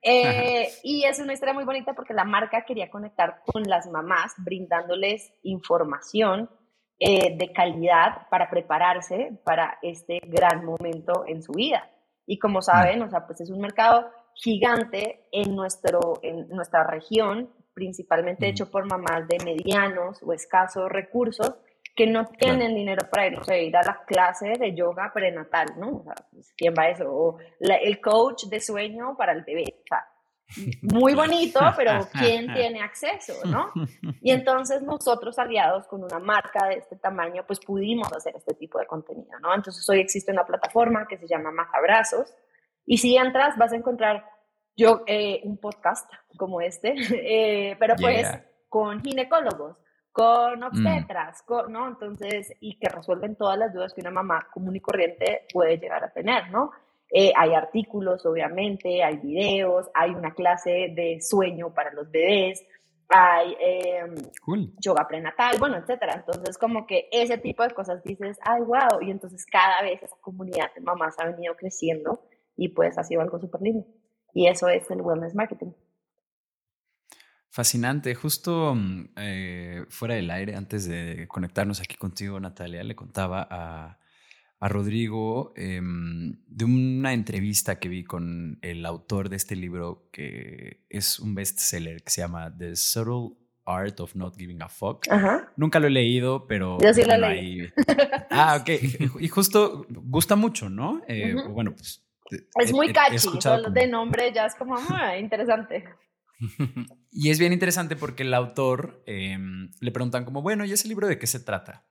Eh, y es una historia muy bonita porque la marca quería conectar con las mamás, brindándoles información eh, de calidad para prepararse para este gran momento en su vida. Y como saben, o sea, pues es un mercado gigante en, nuestro, en nuestra región, principalmente hecho por mamás de medianos o escasos recursos que no tienen dinero para ir, ir, a la clase de yoga prenatal, ¿no? O sea, pues, ¿quién va a eso? O el coach de sueño para el bebé. O sea, muy bonito, pero ¿quién tiene acceso, no? Y entonces nosotros aliados con una marca de este tamaño, pues pudimos hacer este tipo de contenido, ¿no? Entonces hoy existe una plataforma que se llama Más Abrazos y si entras vas a encontrar yo eh, un podcast como este, eh, pero pues con ginecólogos, con mm. obstetras, ¿no? Entonces, y que resuelven todas las dudas que una mamá común y corriente puede llegar a tener, ¿no? Eh, hay artículos, obviamente, hay videos, hay una clase de sueño para los bebés, hay em, yoga prenatal, bueno, etcétera. Entonces, como que ese tipo de cosas dices, ay, wow, y entonces cada vez esa comunidad de mamás ha venido creciendo y pues ha sido algo súper lindo. Y eso es el wellness marketing. Fascinante. Justo mm, eh, fuera del aire, antes de conectarnos aquí contigo, Natalia, le contaba a, a Rodrigo em, de una entrevista que vi con el autor de este libro, que es un bestseller que se llama The Subtle Art of Not Giving a Fuck. Nunca lo he leído, pero... Yo sí lo leí. Ah, ok. Y justo gusta mucho, ¿no? Eh, bueno, pues... Es muy catchy, de nombre ya es como ah, interesante. y es bien interesante porque el autor em, le preguntan como, bueno, ¿y ese libro de qué se trata?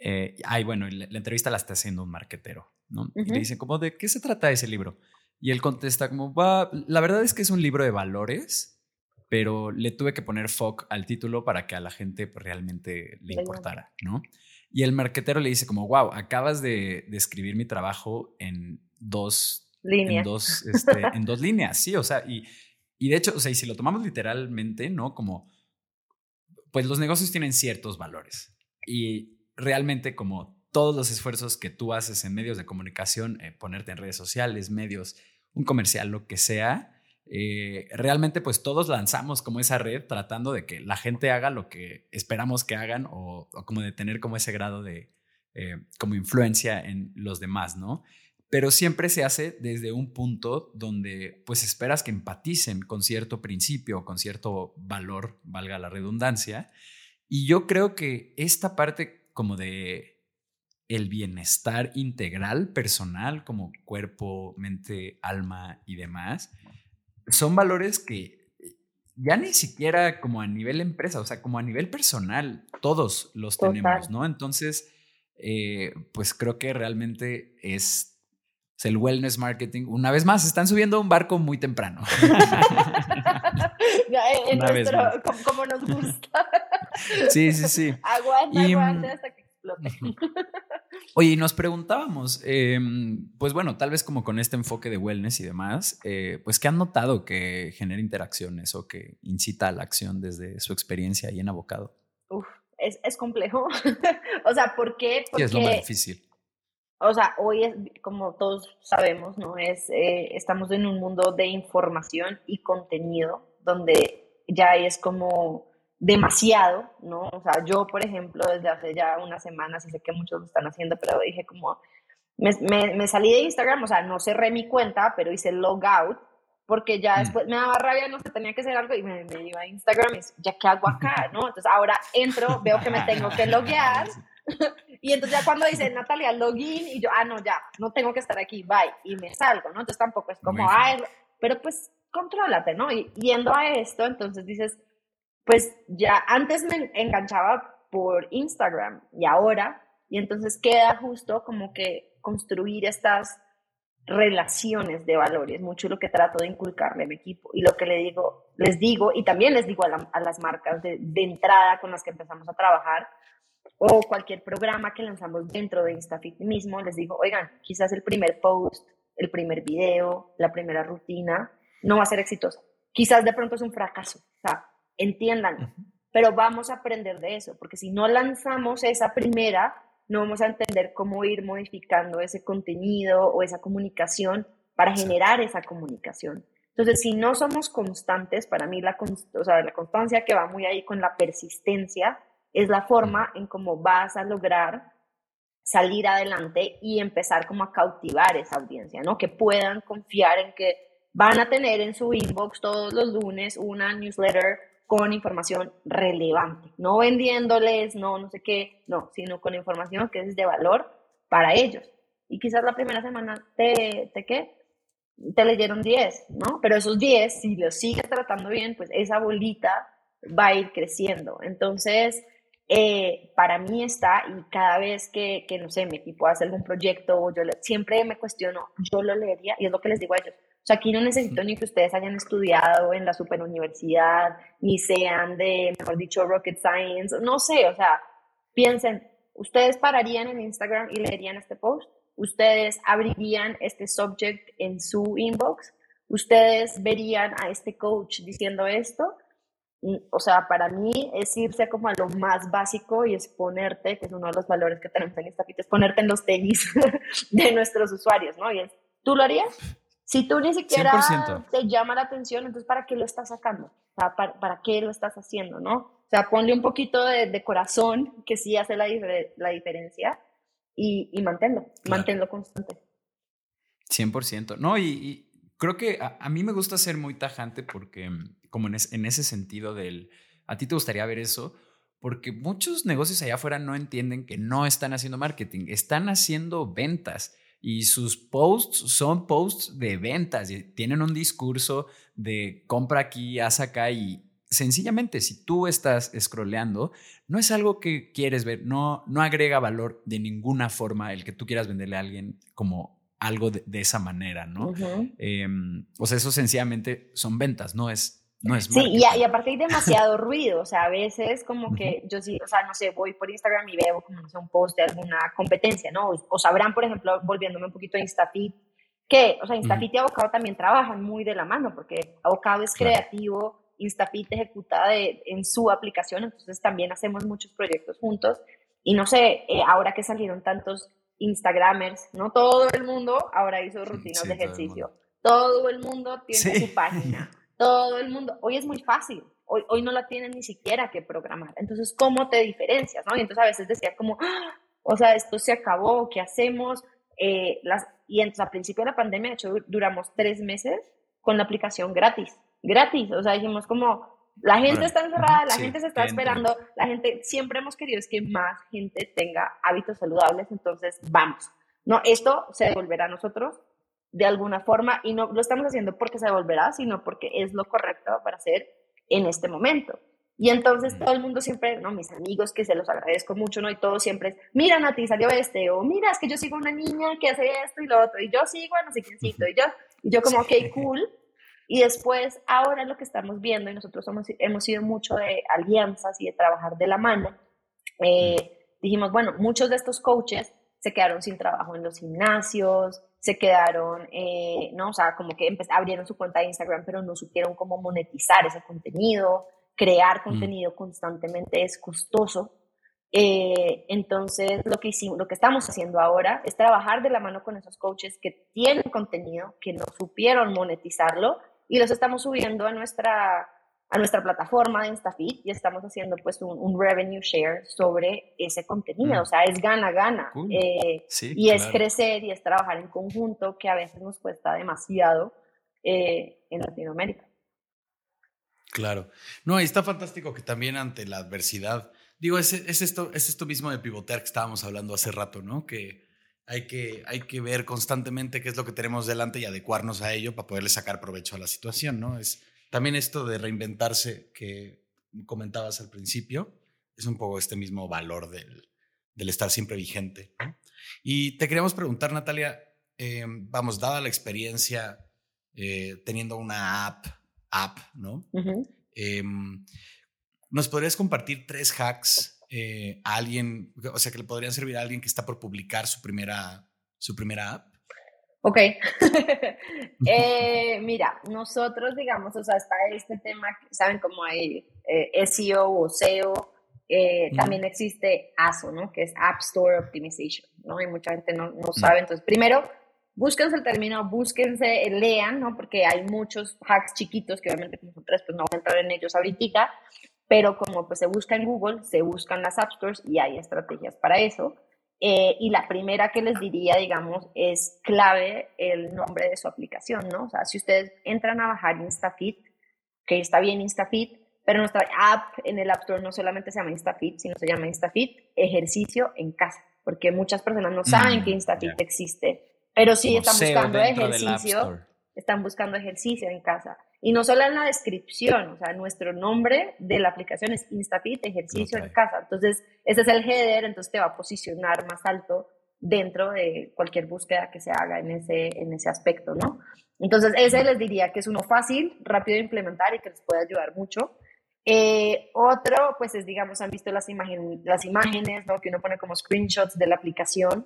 Eh, ay, bueno, la, entrevista la está haciendo un marquetero, ¿no? Y le dicen como, ¿de qué se trata ese libro? Y él contesta como, va, la verdad es que es un libro de valores, pero le tuve que poner FOC al título para que a la gente pues, realmente le importara, ¿no? Y el marquetero le dice como, wow, acabas de, de escribir mi trabajo en dos líneas. En dos, este, en dos líneas, sí, o sea, y, y de hecho, o sea, y si lo tomamos literalmente, ¿no? Como, pues los negocios tienen ciertos valores. Y realmente como todos los esfuerzos que tú haces en medios de comunicación, eh, ponerte en redes sociales, medios, un comercial, lo que sea, eh, realmente pues todos lanzamos como esa red tratando de que la gente haga lo que esperamos que hagan o, como de tener como ese grado de eh, como influencia en los demás, ¿no? Pero siempre se hace desde un punto donde pues esperas que empaticen con cierto principio, con cierto valor, valga la redundancia. Y yo creo que esta parte como de el bienestar integral personal, como cuerpo, mente, alma y demás, son valores que ya ni siquiera como a nivel empresa, o sea, como a nivel personal, todos los tenemos, ¿no? Entonces, eh, pues creo que realmente es, el wellness marketing. Una vez más, están subiendo un barco muy temprano. en nuestro, como, nos gusta. Sí, sí, sí. Aguanta, aguanta hasta que explote. Oye, y nos preguntábamos, em, pues bueno, tal vez como con este enfoque de wellness y demás, eh, pues ¿qué han notado que genera interacciones o que incita a la acción desde su experiencia ahí en abocado? Uf, es, es complejo. o sea, ¿por qué? Porque, es lo más difícil. O sea, hoy es, como todos sabemos, ¿no? Es, eh, estamos en un mundo de información y contenido donde ya es como demasiado, ¿no? O sea, yo, por ejemplo, desde hace ya unas semanas, y sé que muchos lo están haciendo, pero dije como, me, me, salí de Instagram, o sea, no cerré mi cuenta, pero hice log out, porque ya mm. después me daba rabia, no sé, tenía que hacer algo, y me, me iba a Instagram y ya, ¿qué hago acá, no? Entonces ahora entro, veo que me tengo que loguear, y entonces ya cuando dice Natalia, login, y yo, ah, no, ya, no tengo que estar aquí, bye, y me salgo, ¿no? Entonces tampoco es como, ay, pero pues contrólate, ¿no? Y yendo a esto, entonces dices, pues ya antes me enganchaba por Instagram y ahora, y entonces queda justo como que construir estas relaciones de valores, mucho lo que trato de inculcarle a mi equipo y lo que le digo, les digo y también les digo a, las marcas de, de, entrada con las que empezamos a trabajar o cualquier programa que lanzamos dentro de InstaFit mismo, les digo, oigan, quizás el primer post, el primer video, la primera rutina no va a ser exitoso, quizás de pronto es un fracaso, o sea, entiendan, pero vamos a aprender de eso, porque si no lanzamos esa primera, no vamos a entender cómo ir modificando ese contenido o esa comunicación para generar esa comunicación. Entonces, si no somos constantes, para mí la, o sea, la constancia que va muy ahí con la persistencia, es la forma en cómo vas a lograr salir adelante y empezar como a cautivar esa audiencia, ¿no? Que puedan confiar en que van a tener en su inbox todos los lunes una newsletter con información relevante, no vendiéndoles, no, no sé qué, no, sino con información que es de valor para ellos. Y quizás la primera semana te, te ¿qué? Te leyeron 10, ¿no? Pero esos 10, si los sigues tratando bien, pues esa bolita va a ir creciendo. Entonces, eh, para mí está, y cada vez que, que, no sé, mi equipo hace algún proyecto, yo siempre me cuestiono, yo lo leería, y es lo que les digo a ellos. O sea, aquí no necesito ni que ustedes hayan estudiado en la superuniversidad, ni sean de, mejor dicho, rocket science, no sé, o sea, piensen, ¿ustedes pararían en Instagram y leerían este post? ¿Ustedes abrirían este subject en su inbox? ¿Ustedes verían a este coach diciendo esto? O sea, para mí es irse como a lo más básico y es ponerte, que es uno de los valores que tenemos en esta es ponerte en los tenis de nuestros usuarios, ¿no? Y es, ¿tú lo harías? Si tú ni siquiera te llama la atención, entonces ¿para qué lo estás sacando? O sea, ¿para, qué lo estás haciendo, no? O sea, ponle un poquito de, corazón, que sí hace la, la diferencia, y, y manténlo, manténlo constante. 100%. No, y, creo que a, mí me gusta ser muy tajante porque como en, ese sentido del, a ti te gustaría ver eso, porque muchos negocios allá afuera no entienden que no están haciendo marketing, están haciendo ventas y sus posts son posts de ventas, y tienen un discurso de compra aquí, haz acá y sencillamente si tú estás scrolleando, no es algo que quieres ver, no, no agrega valor de ninguna forma el que tú quieras venderle a alguien como algo de, esa manera, ¿no? Em, o sea, eso sencillamente son ventas, no es no es sí, y, y, aparte hay demasiado ruido, o sea, a veces como que yo sí, o sea, no sé, voy por Instagram y veo como, no sé, un post de alguna competencia, ¿no? O, sabrán, por ejemplo, volviéndome un poquito a Instafit, que, o sea, Instafit y Avocado también trabajan muy de la mano, porque Avocado es creativo, Instafit ejecuta de, en su aplicación, entonces también hacemos muchos proyectos juntos. Y no sé, eh, ahora que salieron tantos Instagramers, ¿no? Todo el mundo ahora hizo rutinas de ejercicio. Todo el mundo, tiene su página. Todo el mundo. Hoy es muy fácil. Hoy, hoy no la tienen ni siquiera que programar. Entonces, ¿cómo te diferencias? ¿no? Y entonces a veces decía como, ¡Ah! o sea, esto se acabó, ¿qué hacemos? Eh, las, y entonces a principio de la pandemia, de hecho, duramos tres meses con la aplicación gratis. Gratis. O sea, dijimos como, la gente está encerrada, la gente se está esperando, la gente, siempre hemos querido es que más gente tenga hábitos saludables, entonces vamos. No, esto se devolverá a nosotros de alguna forma y no lo estamos haciendo porque se devolverá, sino porque es lo correcto para hacer en este momento. Y entonces todo el mundo siempre, no, mis amigos que se los agradezco mucho, ¿no? Y todo siempre es, mira, Nati, salió este, o mira, es que yo sigo una niña que hace esto y lo otro, y yo sigo a no sé quiéncito, y yo, y yo como, ok, cool. Y después, ahora lo que estamos viendo, y nosotros somos, hemos sido mucho de alianzas y de trabajar de la mano, eh, dijimos, bueno, muchos de estos coaches se quedaron sin trabajo en los gimnasios, se quedaron, eh, ¿no? O sea, como que abrieron su cuenta de Instagram, pero no supieron cómo monetizar ese contenido, crear mm. contenido constantemente es costoso. Eh, entonces, lo que hicimos, lo que estamos haciendo ahora es trabajar de la mano con esos coaches que tienen contenido, que no supieron monetizarlo y los estamos subiendo a nuestra a nuestra plataforma de InstaFit y estamos haciendo pues un, revenue share sobre ese contenido. Mm. O sea, es gana-gana. Eh, y es crecer y es trabajar en conjunto que a veces nos cuesta demasiado eh, en Latinoamérica. Claro. No, y está fantástico que también ante la adversidad, digo, es, es, esto, es esto mismo de pivotear que estábamos hablando hace rato, ¿no? Que hay, que hay que ver constantemente qué es lo que tenemos delante y adecuarnos a ello para poderle sacar provecho a la situación, ¿no? Es, también esto de reinventarse que comentabas al principio, es un poco este mismo valor del, del estar siempre vigente. Y te queríamos preguntar, Natalia, eh, vamos, dada la experiencia eh, teniendo una app, app ¿no? Em, ¿Nos podrías compartir tres hacks eh, a alguien, o sea, que le podrían servir a alguien que está por publicar su primera, su primera app? Ok, eh, mira, nosotros digamos, o sea, está este tema, saben cómo hay eh, SEO o SEO, eh, también existe ASO, ¿no? Que es App Store Optimization, ¿no? Y mucha gente no, no sabe, entonces primero, búsquense el término, búsquense, lean, ¿no? Porque hay muchos hacks chiquitos que obviamente nosotros pues no vamos a entrar en ellos ahorita, pero como pues se busca en Google, se buscan las App Stores y hay estrategias para eso. Eh, y la primera que les diría, digamos, es clave el nombre de su aplicación, ¿no? O sea, si ustedes entran a bajar InstaFit, que está bien InstaFit, pero nuestra app en el App Store no solamente se llama InstaFit, sino se llama InstaFit Ejercicio en Casa, porque muchas personas no saben mm, que InstaFit existe, pero sí están buscando ejercicio, están buscando ejercicio en casa. Y no solo en la descripción, o sea, nuestro nombre de la aplicación es InstaFit, ejercicio en casa. Entonces, ese es el header, entonces te va a posicionar más alto dentro de cualquier búsqueda que se haga en ese, en ese aspecto, ¿no? Entonces, ese les diría que es uno fácil, rápido de implementar y que les puede ayudar mucho. Eh, otro, pues es, digamos, han visto las, imágenes, las imágenes, ¿no? Que uno pone como screenshots de la aplicación.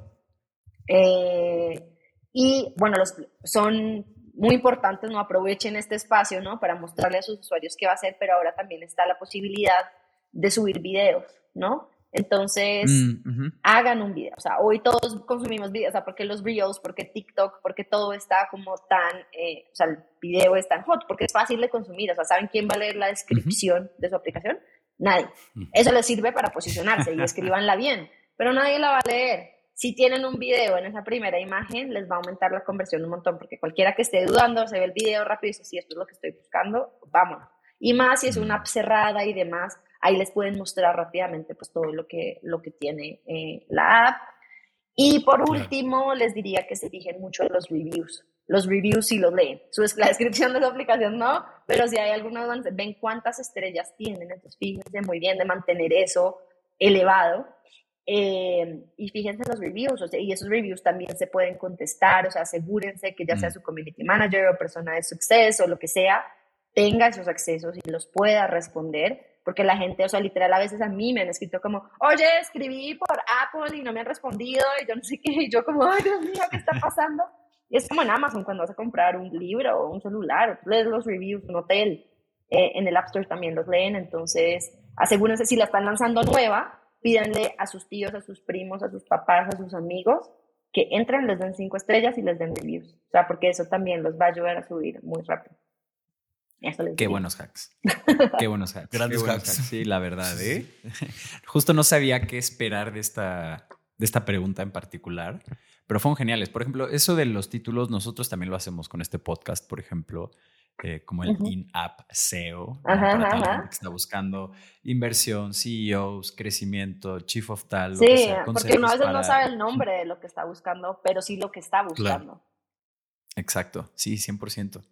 Eh, y, bueno, los, son muy importantes, ¿no? Aprovechen este espacio, ¿no? Para mostrarle a sus usuarios qué va a hacer, pero ahora también está la posibilidad de subir videos, ¿no? Entonces, mm, hagan un video. O sea, hoy todos consumimos videos, o sea, porque los Reels, porque TikTok, porque todo está como tan, eh, o sea, el video es tan hot, porque es fácil de consumir. O sea, ¿saben quién va a leer la descripción de su aplicación? Nadie. Eso les sirve para posicionarse y escribanla bien, pero nadie la va a leer. Si tienen un video en esa primera imagen, les va a aumentar la conversión un montón, porque cualquiera que esté dudando, se ve el video rápido y dice, sí, esto es lo que estoy buscando, vámonos. Y más si es una app cerrada y demás, ahí les pueden mostrar rápidamente pues todo lo que, lo que tiene eh, la app. Y por último, les diría que se fijen mucho en los reviews. Los reviews sí los leen. la descripción de su aplicación no, pero si hay algunos donde ven cuántas estrellas tienen, entonces fíjense muy bien de mantener eso elevado. Eh, y fíjense en los reviews, o sea, y esos reviews también se pueden contestar, o sea, asegúrense que ya sea mm. su community manager o persona de suceso o lo que sea, tenga esos accesos y los pueda responder porque la gente, o sea, literal, a veces a mí me han escrito como, oye, escribí por Apple y no me han respondido, y yo no sé qué, y yo como, ay, Dios mío, ¿qué está pasando? Y es como en Amazon, cuando vas a comprar un libro o un celular, lees los reviews, un hotel, eh, en el App Store también los leen, entonces asegúrense si la están lanzando nueva, pídanle a sus tíos, a sus primos, a sus papás, a sus amigos, que entren, les den cinco estrellas y les den reviews, o sea, porque eso también los va a ayudar a subir muy rápido. Qué buenos hacks. Qué buenos hacks. Grandes hacks. Sí, la verdad, ¿eh? Justo no sabía qué esperar de esta, de esta pregunta en particular, pero fueron geniales. Por ejemplo, eso de los títulos, nosotros también lo hacemos con este podcast, por ejemplo, eh, como el in-app SEO, para toda la gente que está buscando inversión, CEOs, crecimiento, chief of tal. Sí, porque uno a veces no sabe el nombre de lo que está buscando, pero sí lo que está buscando. Exacto, sí, 100%.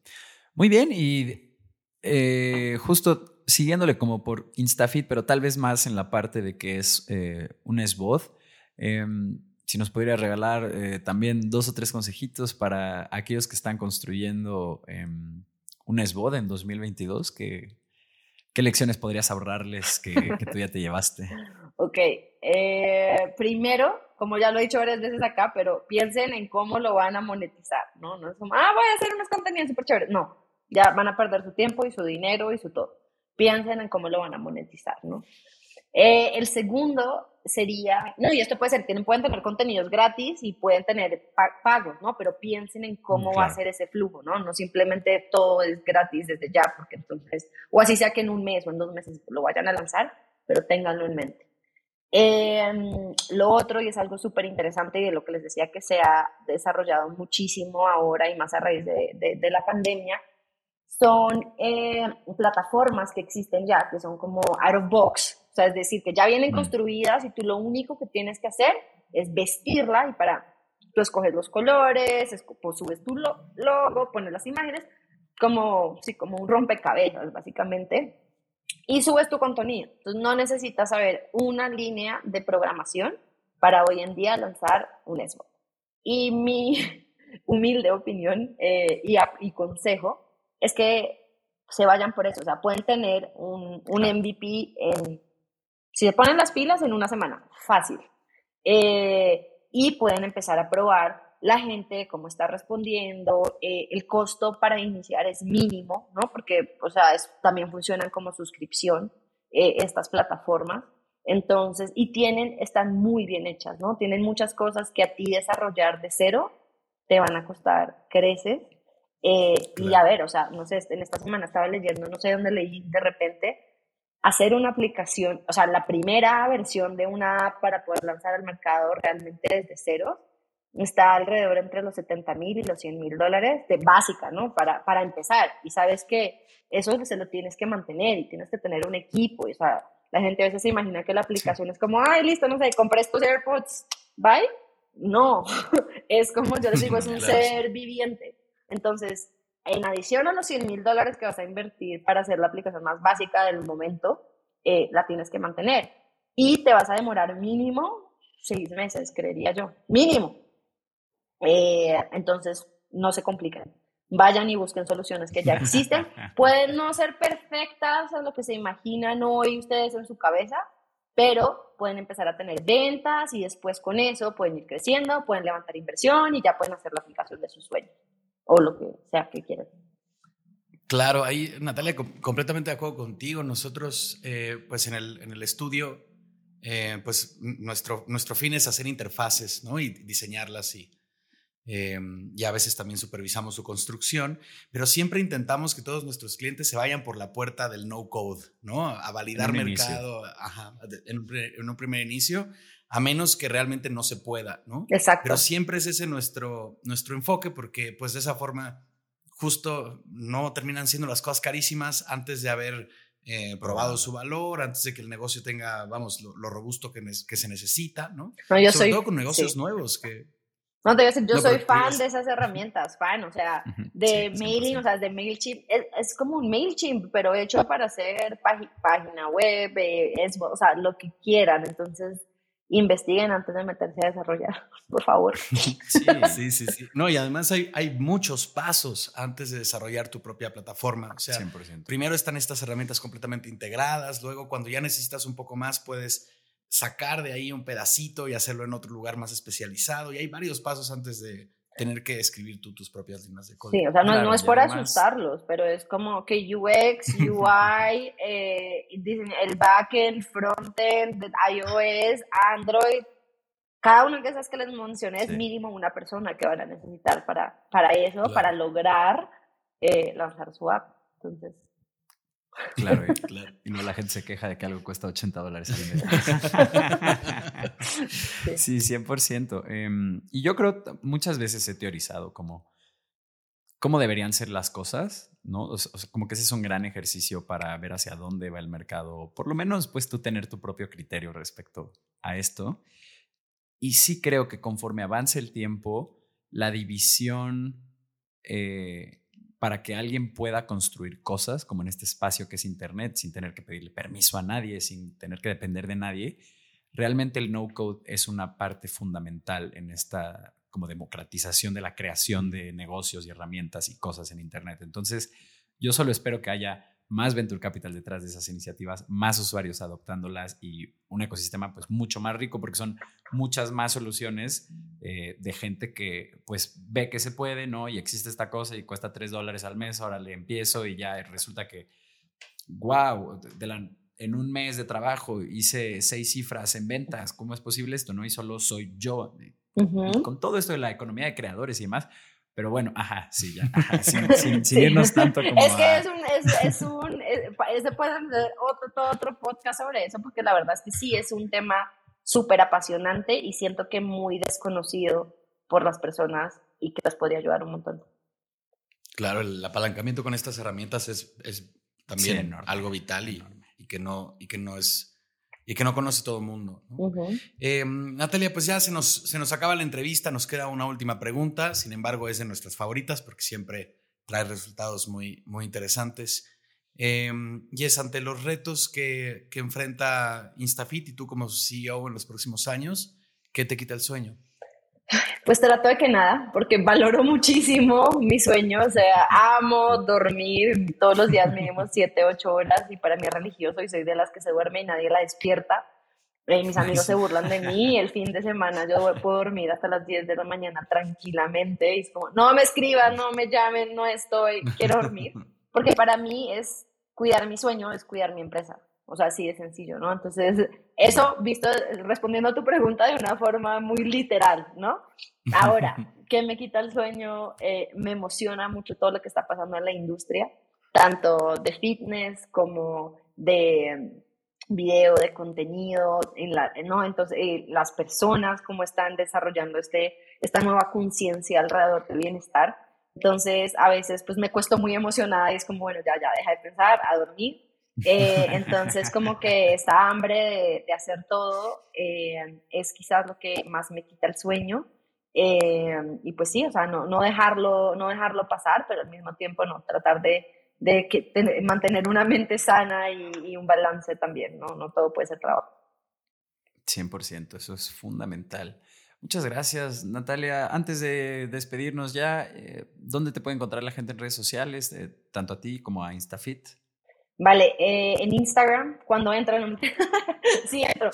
Muy bien, y eh, justo siguiéndole como por InstaFit, pero tal vez más en la parte de que es eh, un esbot. Em, si nos pudiera regalar eh, también dos o tres consejitos para aquellos que están construyendo em, un esbot en 2022, ¿qué lecciones podrías ahorrarles que, tú ya te llevaste? Ok, primero, como ya lo he dicho varias veces acá, pero piensen en cómo lo van a monetizar, ¿no? No es como, ah, voy a hacer unos contenidos súper chéveres. No, ya van a perder su tiempo y su dinero y su todo. Piensen en cómo lo van a monetizar, ¿no? Eh, el segundo sería, no, y esto puede ser, tienen, pueden tener contenidos gratis y pueden tener pagos, ¿no? Pero piensen en cómo va a ser ese flujo, ¿no? No simplemente todo es gratis desde ya, porque entonces, o así sea que en un mes o en dos meses lo vayan a lanzar, pero ténganlo en mente. Em, lo otro, y es algo súper interesante y de lo que les decía que se ha desarrollado muchísimo ahora y más a raíz de, de la pandemia, son eh, plataformas que existen ya, que son como out of box, sea, es decir, que ya vienen mm. construidas y tú lo único que tienes que hacer es vestirla y para, tú escoges los colores, pues, subes tu logo, pones las imágenes, como, sí, como un rompecabezas, básicamente, y subes tu contenido. Entonces, no necesitas saber una línea de programación para hoy en día lanzar un SBO. Y mi humilde opinión eh, y, y consejo es que se vayan por eso. O sea, pueden tener un, un MVP en, si se ponen las pilas en una semana, fácil. Eh, y pueden empezar a probar la gente, cómo está respondiendo, eh, el costo para iniciar es mínimo, ¿no? Porque, o sea, también funcionan como suscripción eh, estas plataformas. Entonces, y tienen, están muy bien hechas, ¿no? Tienen muchas cosas que a ti desarrollar de cero te van a costar creces eh, y a ver, o sea, no sé, en esta semana estaba leyendo, no sé dónde leí de repente, hacer una aplicación, o sea, la primera versión de una app para poder lanzar al mercado realmente desde cero, está alrededor entre los 70 mil y los 100 mil dólares de básica, ¿no? Para, para empezar. Y sabes que eso se lo tienes que mantener y tienes que tener un equipo. Y, o sea, la gente a veces se imagina que la aplicación es como, ay, listo, no sé, compré estos AirPods, bye. No, es como yo les digo, es un ser viviente. Entonces, en adición a los 100 mil dólares que vas a invertir para hacer la aplicación más básica del momento, eh, la tienes que mantener. Y te vas a demorar mínimo seis meses, creería yo. Mínimo. Eh, entonces, no se compliquen. Vayan y busquen soluciones que ya existen. Pueden no ser perfectas a lo que se imaginan hoy ustedes en su cabeza, pero pueden empezar a tener ventas y después con eso pueden ir creciendo, pueden levantar inversión y ya pueden hacer la aplicación de sus sueños o lo que sea que quieran. Claro, ahí Natalia, completamente de acuerdo contigo. Nosotros, eh, pues en el, en el estudio, eh, pues nuestro, nuestro fin es hacer interfaces, ¿no? Y diseñarlas y, eh, y a veces también supervisamos su construcción, pero siempre intentamos que todos nuestros clientes se vayan por la puerta del no code, ¿no? A validar mercado ajá, en, un, en, un, primer inicio, a menos que realmente no se pueda, ¿no? Exacto. Pero siempre es ese nuestro, nuestro enfoque porque pues de esa forma justo no terminan siendo las cosas carísimas antes de haber eh, probado su valor, antes de que el negocio tenga, vamos, lo, lo robusto que, que, se necesita, ¿no? no yo Sobre soy, todo con negocios sí. nuevos que no, te voy a decir, yo no, soy fan de esas herramientas, fan, o sea, de sí, mailing, o sea, de MailChimp. Es, es, como un MailChimp, pero hecho para hacer página web, eh, es, o sea, lo que quieran. Entonces, investiguen antes de meterse a desarrollar, por favor. Sí, sí, sí. sí. No, y además hay, hay muchos pasos antes de desarrollar tu propia plataforma. O sea, 100%. primero están estas herramientas completamente integradas, luego cuando ya necesitas un poco más puedes sacar de ahí un pedacito y hacerlo en otro lugar más especializado. Y hay varios pasos antes de tener que escribir tú tus propias líneas de código. Sí, o sea, no, claro, no es por además... asustarlos, pero es como que UX, UI, eh, el backend, frontend, iOS, Android, cada uno de esas que les mencioné es mínimo una persona que van a necesitar para, para eso, claro. para lograr eh, lanzar su app. Entonces, Claro, y, claro. y no la gente se queja de que algo cuesta 80 dólares al mes. sí, 100%. Eh, y yo creo muchas veces he teorizado como cómo deberían ser las cosas, ¿no? O sea, como que ese es un gran ejercicio para ver hacia dónde va el mercado, por lo menos pues tú tener tu propio criterio respecto a esto. Y sí creo que conforme avance el tiempo, la división... Eh, para que alguien pueda construir cosas, como en este espacio que es Internet, sin tener que pedirle permiso a nadie, sin tener que depender de nadie, realmente el no-code es una parte fundamental en esta como democratización de la creación de negocios y herramientas y cosas en Internet. Entonces, yo solo espero que haya más venture capital detrás de esas iniciativas, más usuarios adoptándolas y un ecosistema pues mucho más rico porque son muchas más soluciones eh, de gente que pues ve que se puede, ¿no? Y existe esta cosa y cuesta tres dólares al mes, ahora le empiezo y ya resulta que, wow, de la, en un mes de trabajo hice seis cifras en ventas, ¿cómo es posible esto, no? Y solo soy yo. Uh -huh. Con todo esto de la economía de creadores y demás, pero bueno, ajá, sí, ya. Ajá, sin, sin, sin, irnos tanto como. Es que a... es un. Es, es un es, se puede hacer otro, todo otro podcast sobre eso, porque la verdad es que sí es un tema súper apasionante y siento que muy desconocido por las personas y que les podría ayudar un montón. Claro, el apalancamiento con estas herramientas es, es también sí, algo vital y, y, que no, y que no es y que no conoce todo el mundo. ¿no? Uh -huh. eh, Natalia, pues ya se nos, se nos acaba la entrevista, nos queda una última pregunta, sin embargo es de nuestras favoritas porque siempre trae resultados muy, muy interesantes. Eh, y es ante los retos que, que, enfrenta Instafit y tú como CEO en los próximos años, ¿qué te quita el sueño? Pues trato de que nada, porque valoro muchísimo mi sueño, o sea, amo dormir, todos los días mínimo 7, 8 horas y para mí es religioso y soy de las que se duerme y nadie la despierta. Eh, mis amigos se burlan de mí, el fin de semana yo puedo dormir hasta las 10 de la mañana tranquilamente y es como, no me escriban, no me llamen, no estoy, quiero dormir, porque para mí es cuidar mi sueño, es cuidar mi empresa. O sea, así de sencillo, ¿no? Entonces, eso visto, respondiendo a tu pregunta de una forma muy literal, ¿no? Ahora, ¿qué me quita el sueño? Eh, me emociona mucho todo lo que está pasando en la industria, tanto de fitness como de video, de contenido, en la, ¿no? Entonces, eh, las personas, cómo están desarrollando este, esta nueva conciencia alrededor del bienestar. Entonces, a veces, pues me cuesto muy emocionada y es como, bueno, ya, ya, deja de pensar, a dormir. Eh, entonces, como que esta hambre de, hacer todo eh, es quizás lo que más me quita el sueño. y pues sí, o sea, no, no, dejarlo, no dejarlo pasar, pero al mismo tiempo no, tratar de de que, mantener una mente sana y, un balance también, ¿no? No todo puede ser trabajo. 100%, eso es fundamental. Muchas gracias, Natalia. Antes de despedirnos ya, eh, ¿dónde te puede encontrar la gente en redes sociales, eh, tanto a ti como a InstaFit? Vale, eh, en Instagram, cuando entran, sí entro,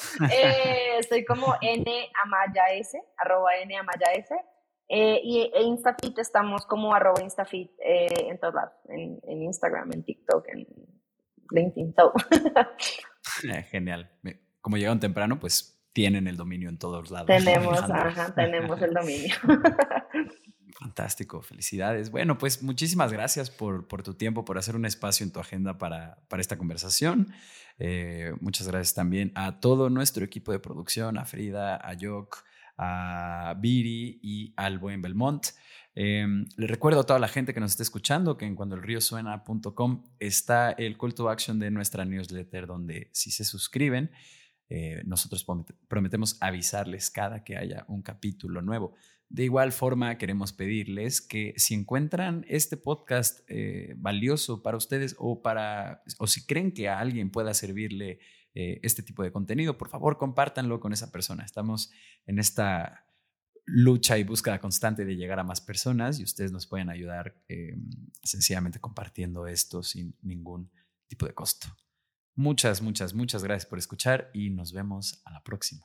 estoy como N Amaya S, arroba N Amaya S, eh, y e Instafit estamos como arroba Instafit eh, en todos lados, en, Instagram, en TikTok, en LinkedIn, todo. Eh, genial. Como llegaron temprano, pues tienen el dominio en todos lados. Tenemos, ajá, tenemos el dominio. Fantástico, felicidades. Bueno, pues muchísimas gracias por, por, tu tiempo, por hacer un espacio en tu agenda para, para esta conversación. muchas gracias también a todo nuestro equipo de producción, a Frida, a Yok, a Viri y al buen Belmont. Eh, les recuerdo a toda la gente que nos está escuchando que en cuandoelriosuena.com está el call to action de nuestra newsletter donde si se suscriben, eh, nosotros prometemos avisarles cada que haya un capítulo nuevo. De igual forma, queremos pedirles que si encuentran este podcast eh, valioso para ustedes o, para, o si creen que a alguien pueda servirle eh, este tipo de contenido, por favor compártanlo con esa persona. Estamos en esta lucha y búsqueda constante de llegar a más personas y ustedes nos pueden ayudar eh, sencillamente compartiendo esto sin ningún tipo de costo. Muchas, muchas, muchas gracias por escuchar y nos vemos a la próxima.